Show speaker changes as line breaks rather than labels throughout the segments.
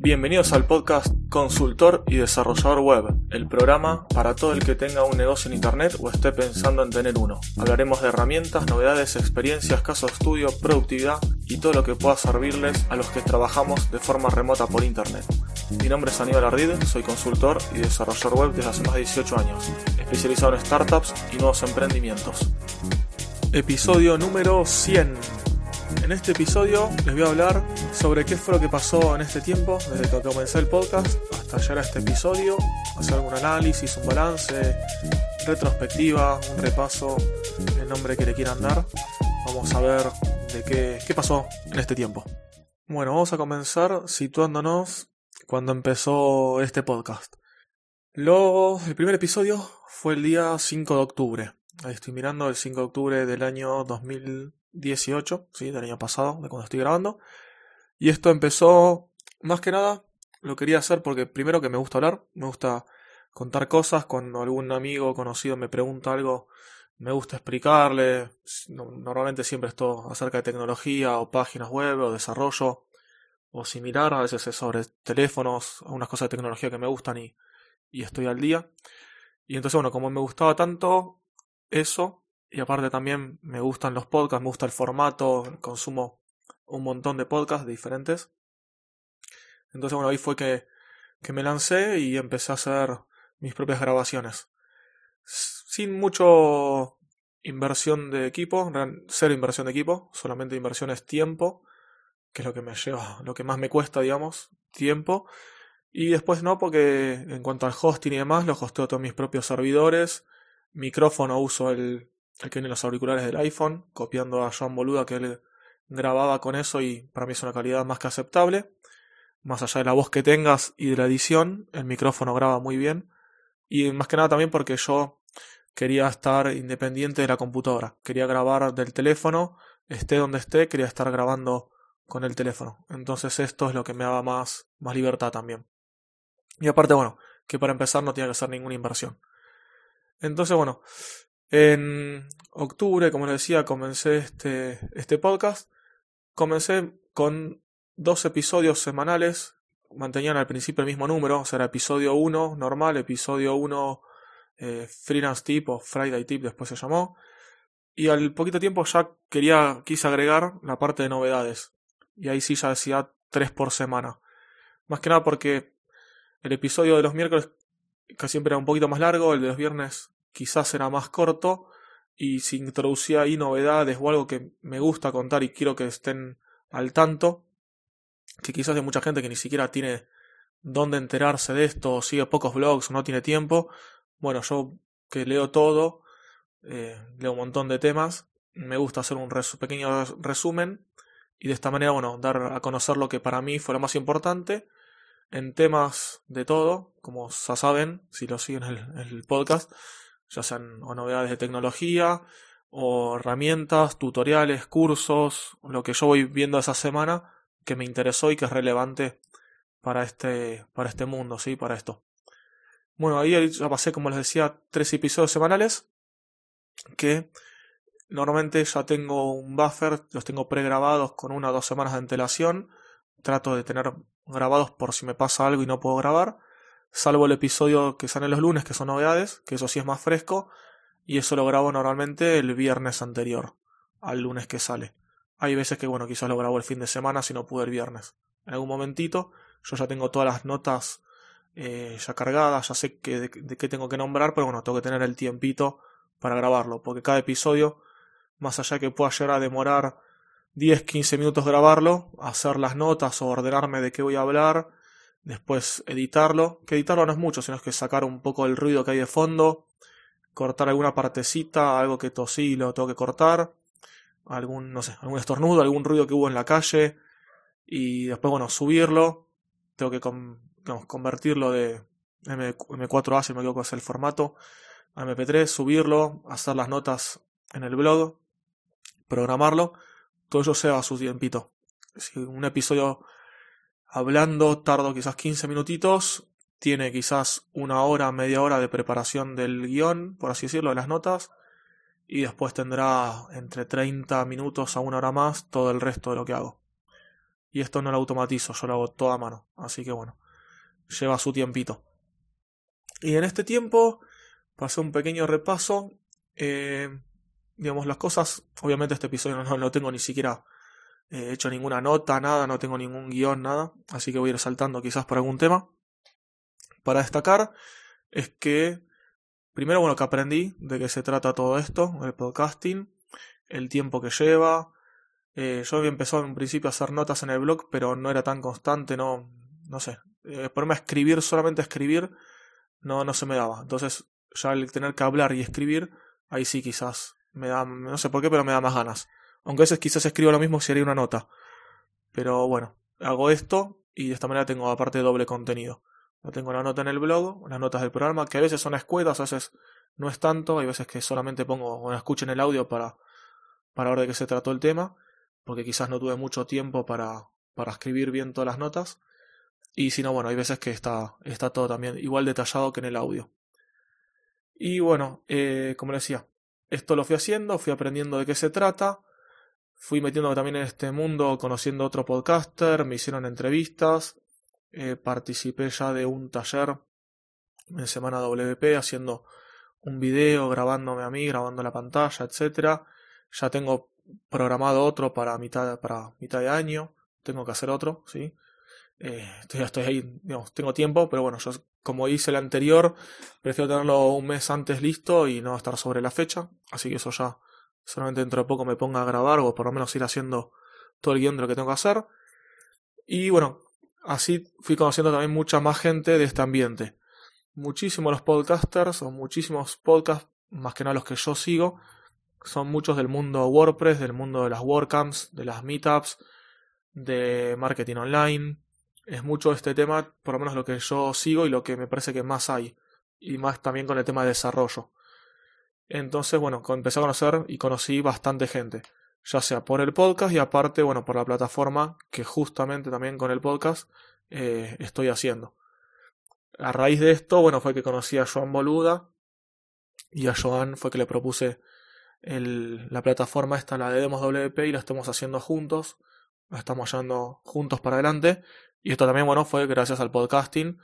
Bienvenidos al podcast Consultor y Desarrollador Web, el programa para todo el que tenga un negocio en Internet o esté pensando en tener uno. Hablaremos de herramientas, novedades, experiencias, casos de estudio, productividad y todo lo que pueda servirles a los que trabajamos de forma remota por Internet. Mi nombre es Aníbal Ardid, soy consultor y desarrollador web desde hace más de 18 años, especializado en startups y nuevos emprendimientos. Episodio número 100. En este episodio les voy a hablar sobre qué fue lo que pasó en este tiempo, desde que comencé el podcast hasta llegar a este episodio, hacer algún análisis, un balance, retrospectiva, un repaso, el nombre que le quieran dar. Vamos a ver de qué, qué pasó en este tiempo. Bueno, vamos a comenzar situándonos cuando empezó este podcast. Luego, el primer episodio fue el día 5 de octubre. Ahí estoy mirando el 5 de octubre del año 2018, sí, del año pasado, de cuando estoy grabando. Y esto empezó, más que nada, lo quería hacer porque primero que me gusta hablar, me gusta contar cosas, cuando algún amigo conocido me pregunta algo, me gusta explicarle, normalmente siempre esto acerca de tecnología o páginas web o desarrollo o similar, a veces es sobre teléfonos, algunas cosas de tecnología que me gustan y, y estoy al día. Y entonces, bueno, como me gustaba tanto eso, y aparte también me gustan los podcasts, me gusta el formato, consumo un montón de podcasts diferentes. Entonces, bueno, ahí fue que, que me lancé y empecé a hacer mis propias grabaciones. Sin mucho inversión de equipo, cero inversión de equipo, solamente inversión es tiempo que es lo que me lleva, lo que más me cuesta, digamos, tiempo. Y después no, porque en cuanto al hosting y demás, lo hosteo todos mis propios servidores. Micrófono uso el, que tiene los auriculares del iPhone, copiando a John Boluda que él grababa con eso y para mí es una calidad más que aceptable. Más allá de la voz que tengas y de la edición, el micrófono graba muy bien. Y más que nada también porque yo quería estar independiente de la computadora. Quería grabar del teléfono, esté donde esté, quería estar grabando con el teléfono. Entonces esto es lo que me daba más, más libertad también. Y aparte, bueno, que para empezar no tenía que hacer ninguna inversión. Entonces, bueno, en octubre, como les decía, comencé este, este podcast. Comencé con dos episodios semanales. Mantenían al principio el mismo número, o sea, era episodio 1 normal, episodio 1 eh, freelance tip o Friday tip después se llamó. Y al poquito tiempo ya quería, quise agregar la parte de novedades y ahí sí ya decía tres por semana. Más que nada porque el episodio de los miércoles casi siempre era un poquito más largo, el de los viernes quizás era más corto y si introducía ahí novedades o algo que me gusta contar y quiero que estén al tanto, que quizás hay mucha gente que ni siquiera tiene dónde enterarse de esto, o sigue pocos blogs no tiene tiempo, bueno, yo que leo todo, eh, leo un montón de temas, me gusta hacer un pequeño resumen y de esta manera, bueno, dar a conocer lo que para mí fue lo más importante en temas de todo, como ya saben, si lo siguen en el, podcast, ya sean o novedades de tecnología, o herramientas, tutoriales, cursos, lo que yo voy viendo esa semana que me interesó y que es relevante para este, para este mundo, ¿sí? Para esto. Bueno, ahí ya pasé, como les decía, tres episodios semanales que Normalmente ya tengo un buffer, los tengo pregrabados con una o dos semanas de antelación. Trato de tener grabados por si me pasa algo y no puedo grabar. Salvo el episodio que sale los lunes, que son novedades, que eso sí es más fresco. Y eso lo grabo normalmente el viernes anterior al lunes que sale. Hay veces que, bueno, quizás lo grabo el fin de semana si no pude el viernes. En algún momentito, yo ya tengo todas las notas eh, ya cargadas, ya sé que, de, de qué tengo que nombrar, pero bueno, tengo que tener el tiempito para grabarlo, porque cada episodio más allá que pueda llegar a demorar 10-15 minutos grabarlo, hacer las notas o ordenarme de qué voy a hablar, después editarlo, que editarlo no es mucho, sino es que sacar un poco el ruido que hay de fondo, cortar alguna partecita, algo que tosí lo tengo que cortar, algún, no sé, algún estornudo, algún ruido que hubo en la calle, y después, bueno, subirlo, tengo que convertirlo de M4A, si me equivoco es el formato, a MP3, subirlo, hacer las notas en el blog, programarlo, todo eso se va a su tiempito. Si un episodio hablando tardo quizás 15 minutitos, tiene quizás una hora, media hora de preparación del guion, por así decirlo, de las notas, y después tendrá entre 30 minutos a una hora más todo el resto de lo que hago. Y esto no lo automatizo, yo lo hago todo a mano, así que bueno, lleva su tiempito. Y en este tiempo pasé un pequeño repaso. Eh, digamos, las cosas, obviamente este episodio no, no tengo ni siquiera eh, hecho ninguna nota, nada, no tengo ningún guion, nada, así que voy a ir saltando quizás por algún tema. Para destacar es que, primero, bueno, que aprendí de qué se trata todo esto, el podcasting, el tiempo que lleva. Eh, yo había empezado en principio a hacer notas en el blog, pero no era tan constante, no, no sé. Eh, ponerme a escribir, solamente escribir, no, no se me daba. Entonces, ya el tener que hablar y escribir, ahí sí quizás me da, no sé por qué, pero me da más ganas. Aunque a veces quizás escribo lo mismo si haría una nota. Pero bueno, hago esto y de esta manera tengo aparte doble contenido. tengo la nota en el blog, las notas del programa, que a veces son escuetas, a veces no es tanto, hay veces que solamente pongo o escuchen el audio para, para ver de qué se trató el tema, porque quizás no tuve mucho tiempo para, para escribir bien todas las notas. Y si no, bueno, hay veces que está, está todo también igual detallado que en el audio. Y bueno, eh, como decía, esto lo fui haciendo, fui aprendiendo de qué se trata, fui metiéndome también en este mundo, conociendo otro podcaster, me hicieron entrevistas, eh, participé ya de un taller en Semana WP haciendo un video, grabándome a mí, grabando la pantalla, etcétera. Ya tengo programado otro para mitad, para mitad de año, tengo que hacer otro, ¿sí? Eh, estoy, estoy ahí, digamos, tengo tiempo, pero bueno, yo como hice el anterior, prefiero tenerlo un mes antes listo y no estar sobre la fecha, así que eso ya solamente dentro de poco me ponga a grabar o por lo menos ir haciendo todo el guion de lo que tengo que hacer. Y bueno, así fui conociendo también mucha más gente de este ambiente. Muchísimos los podcasters o muchísimos podcasts, más que nada los que yo sigo, son muchos del mundo WordPress, del mundo de las WordCamps, de las Meetups, de marketing online, es mucho este tema, por lo menos lo que yo sigo y lo que me parece que más hay, y más también con el tema de desarrollo. Entonces, bueno, empecé a conocer y conocí bastante gente, ya sea por el podcast y aparte, bueno, por la plataforma que justamente también con el podcast eh, estoy haciendo. A raíz de esto, bueno, fue que conocí a Joan Boluda y a Joan fue que le propuse la plataforma esta, la de Demos WP, y la estamos haciendo juntos, la estamos llevando juntos para adelante y esto también, bueno, fue gracias al podcasting,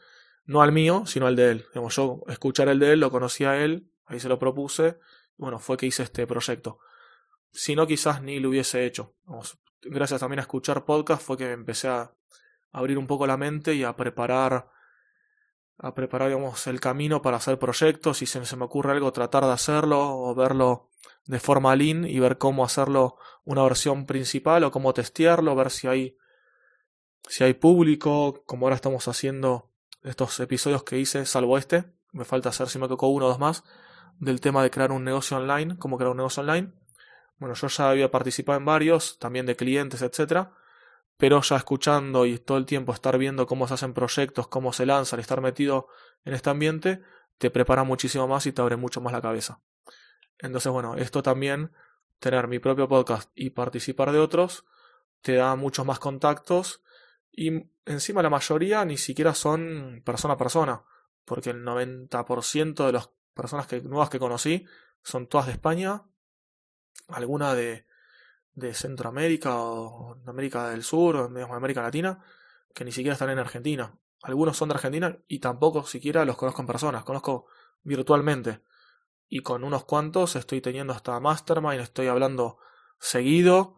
no al mío, sino al de él. Yo escuchar el de él, lo conocí a él, ahí se lo propuse, bueno, fue que hice este proyecto. Si no, quizás ni lo hubiese hecho. gracias también a escuchar podcast fue que empecé a abrir un poco la mente y a preparar a preparar el camino para hacer proyectos, si se, se me ocurre algo, tratar de hacerlo o verlo de forma lean y ver cómo hacerlo una versión principal o cómo testearlo, ver si hay si hay público, como ahora estamos haciendo estos episodios que hice, salvo este, me falta hacer si me tocó uno o dos más, del tema de crear un negocio online, cómo crear un negocio online. Bueno, yo ya había participado en varios, también de clientes, etcétera, pero ya escuchando y todo el tiempo estar viendo cómo se hacen proyectos, cómo se lanzan y estar metido en este ambiente, te prepara muchísimo más y te abre mucho más la cabeza. Entonces, bueno, esto también, tener mi propio podcast y participar de otros, te da muchos más contactos y encima la mayoría ni siquiera son persona a persona, porque el 90% de las personas que, nuevas que conocí son todas de España, alguna de, de Centroamérica o de América del Sur o de América Latina, que ni siquiera están en Argentina. Algunos son de Argentina y tampoco siquiera los conozco en personas, conozco virtualmente. Y con unos cuantos estoy teniendo hasta Mastermind, estoy hablando seguido,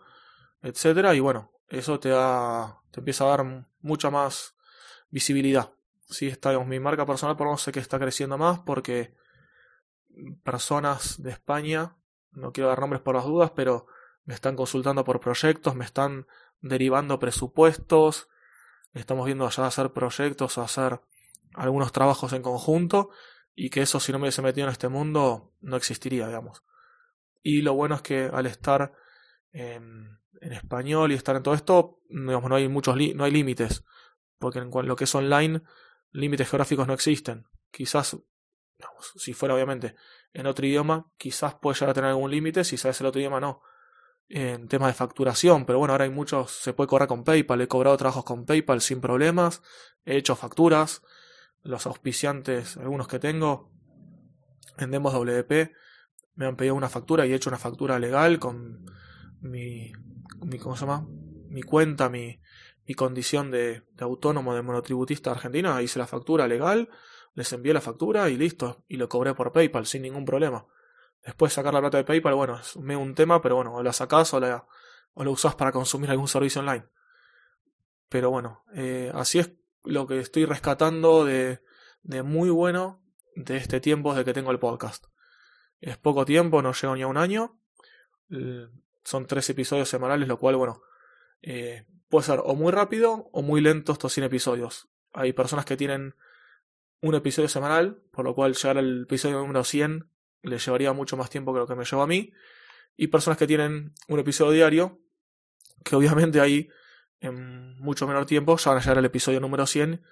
etcétera, y bueno, eso te da, te empieza a dar mucha más visibilidad. Sí, está, mi marca personal por menos sé que está creciendo más porque personas de España, no quiero dar nombres por las dudas, pero me están consultando por proyectos, me están derivando presupuestos, estamos viendo allá hacer proyectos o hacer algunos trabajos en conjunto y que eso si no me hubiese metido en este mundo no existiría, digamos. Y lo bueno es que al estar en, en español y estar en todo esto, digamos, no hay muchos no hay límites, porque en lo que es online, límites geográficos no existen. Quizás, si fuera obviamente en otro idioma, quizás puede llegar a tener algún límite, si sabes el otro idioma no. En temas de facturación, pero bueno, ahora hay muchos, se puede cobrar con PayPal, he cobrado trabajos con PayPal sin problemas, he hecho facturas, los auspiciantes, algunos que tengo, en Demos WP, me han pedido una factura y he hecho una factura legal con mi, mi ¿cómo se llama? Mi cuenta, mi, mi condición de, de autónomo de monotributista argentina, hice la factura legal, les envié la factura y listo, y lo cobré por PayPal sin ningún problema. Después sacar la plata de PayPal, bueno, es un tema, pero bueno, o la sacás o la, o la usás para consumir algún servicio online. Pero bueno, eh, así es lo que estoy rescatando de, de muy bueno de este tiempo de que tengo el podcast. Es poco tiempo, no llego ni a un año. Son tres episodios semanales, lo cual, bueno, eh, puede ser o muy rápido o muy lento estos 100 episodios. Hay personas que tienen un episodio semanal, por lo cual llegar al episodio número 100 le llevaría mucho más tiempo que lo que me lleva a mí. Y personas que tienen un episodio diario, que obviamente ahí en mucho menor tiempo ya van a llegar al episodio número 100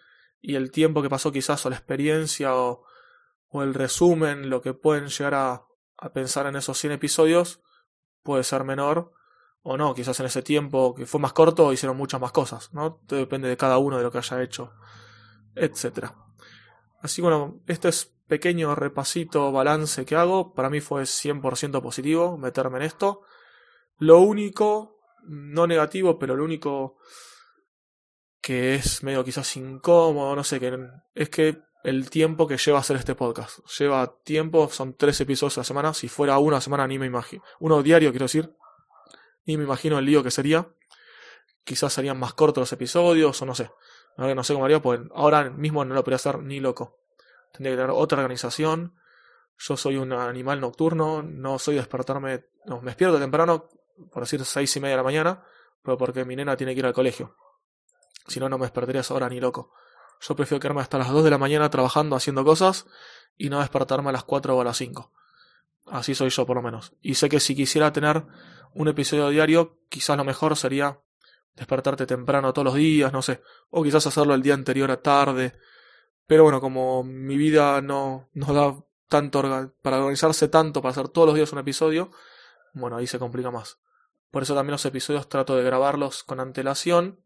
y el tiempo que pasó quizás o la experiencia o, el resumen, lo que pueden llegar a, a pensar en esos 100 episodios puede ser menor o no, quizás en ese tiempo que fue más corto hicieron muchas más cosas, ¿no? depende de cada uno de lo que haya hecho, etcétera. Así bueno, este es pequeño repasito, balance que hago, para mí fue 100% positivo meterme en esto. Lo único, no negativo, pero lo único que es medio quizás incómodo, no sé, que es que el tiempo que lleva hacer este podcast. Lleva tiempo, son tres episodios a la semana. Si fuera uno a la semana, ni me imagino. Uno diario, quiero decir. Ni me imagino el lío que sería. Quizás serían más cortos los episodios, o no sé. No sé cómo haría, pues ahora mismo no lo podría hacer ni loco. Tendría que tener otra organización. Yo soy un animal nocturno, no soy despertarme, no, me despierto temprano, por decir seis y media de la mañana, pero porque mi nena tiene que ir al colegio. Si no, no me despertaría esa hora ni loco. Yo prefiero quedarme hasta las 2 de la mañana trabajando, haciendo cosas, y no despertarme a las 4 o a las 5. Así soy yo, por lo menos. Y sé que si quisiera tener un episodio diario, quizás lo mejor sería despertarte temprano todos los días, no sé, o quizás hacerlo el día anterior a tarde. Pero bueno, como mi vida no, no da tanto para organizarse tanto para hacer todos los días un episodio, bueno, ahí se complica más. Por eso también los episodios trato de grabarlos con antelación.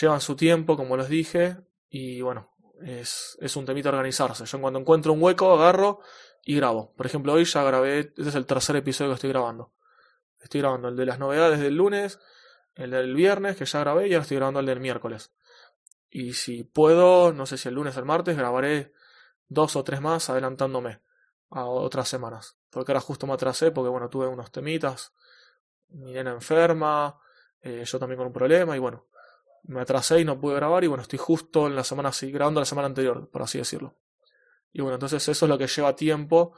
Llevan su tiempo, como les dije, y bueno, es, es un temita organizarse. Yo cuando encuentro un hueco agarro y grabo. Por ejemplo, hoy ya grabé, este es el tercer episodio que estoy grabando. Estoy grabando el de las novedades del lunes, el del viernes que ya grabé y ahora estoy grabando el del miércoles. Y si puedo, no sé si el lunes o el martes, grabaré dos o tres más adelantándome a otras semanas. Porque ahora justo me atrasé porque bueno, tuve unos temitas, mi nena enferma, eh, yo también con un problema y bueno, me atrasé y no pude grabar y bueno, estoy justo en la semana así, grabando la semana anterior, por así decirlo. Y bueno, entonces eso es lo que lleva tiempo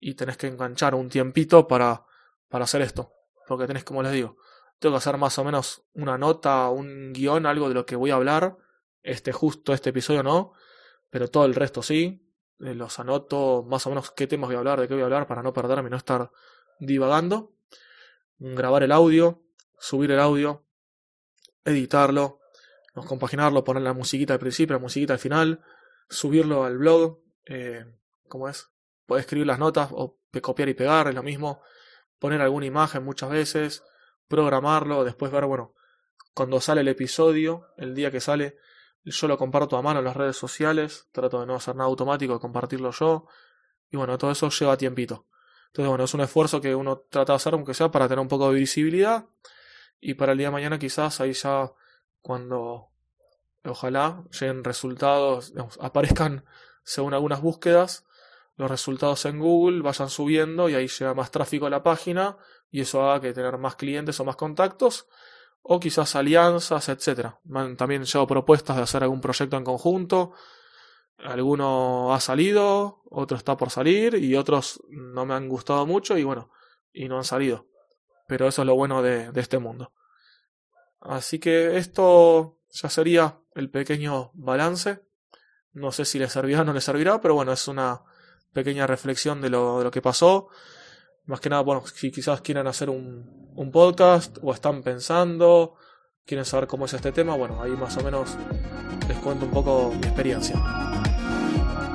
y tenés que enganchar un tiempito para, para hacer esto. Porque tenés, como les digo, tengo que hacer más o menos una nota, un guion, algo de lo que voy a hablar. Este justo, este episodio no, pero todo el resto sí. Eh, los anoto más o menos qué temas voy a hablar, de qué voy a hablar, para no perderme y no estar divagando. Grabar el audio, subir el audio, editarlo, compaginarlo, poner la musiquita al principio, la musiquita al final, subirlo al blog, eh, ¿cómo es? Puedes escribir las notas o copiar y pegar, es lo mismo, poner alguna imagen muchas veces, programarlo, después ver, bueno, cuando sale el episodio, el día que sale, yo lo comparto a mano en las redes sociales, trato de no hacer nada automático, de compartirlo yo, y bueno, todo eso lleva tiempito. Entonces, bueno, es un esfuerzo que uno trata de hacer, aunque sea para tener un poco de visibilidad, y para el día de mañana quizás ahí ya cuando ojalá lleguen resultados, aparezcan según algunas búsquedas, los resultados en Google vayan subiendo y ahí llega más tráfico a la página y eso haga que tener más clientes o más contactos o quizás alianzas, etcétera. También llevo propuestas de hacer algún proyecto en conjunto. Alguno ha salido, otro está por salir y otros no me han gustado mucho y bueno, y no han salido. Pero eso es lo bueno de, de este mundo. Así que esto ya sería el pequeño balance. No sé si le servirá o no le servirá, pero bueno, es una pequeña reflexión de lo, de lo que pasó más que nada, bueno, si quizás quieren hacer un, un podcast o están pensando, quieren saber cómo es este tema, bueno, ahí más o menos les cuento un poco mi experiencia.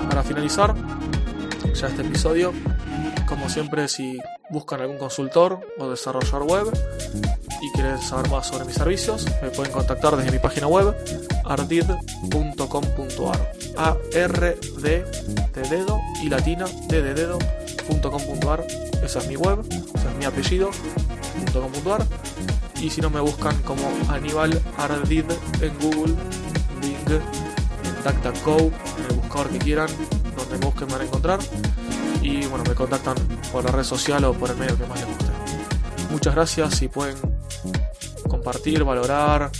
Para finalizar ya este episodio, como siempre, si buscan algún consultor o desarrollador web y quieren saber más sobre mis servicios, me pueden contactar desde mi página web ardid.com.ar a r d de dedo y latina d de dedo frighttypes.com.ar, esa es mi web, ese es mi apellido, .com.ar. Y si no me buscan como Aníbal Ardid en Google, Bing, en DuckDuckGo, en el buscador que quieran, donde me busquen me van a encontrar. Y bueno, me contactan por la red social o por el medio que más les guste. Muchas gracias si pueden compartir, valorar,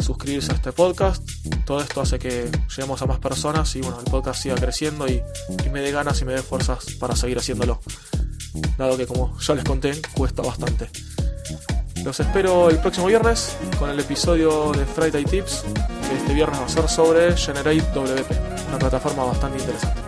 suscribirse a este podcast. Todo esto hace que lleguemos a más personas y bueno, el podcast siga creciendo y, y me dé ganas y me dé fuerzas para seguir haciéndolo. Dado que como ya les conté, cuesta bastante. Los espero el próximo viernes con el episodio de Friday Tips, que este viernes va a ser sobre Generate WP, una plataforma bastante interesante.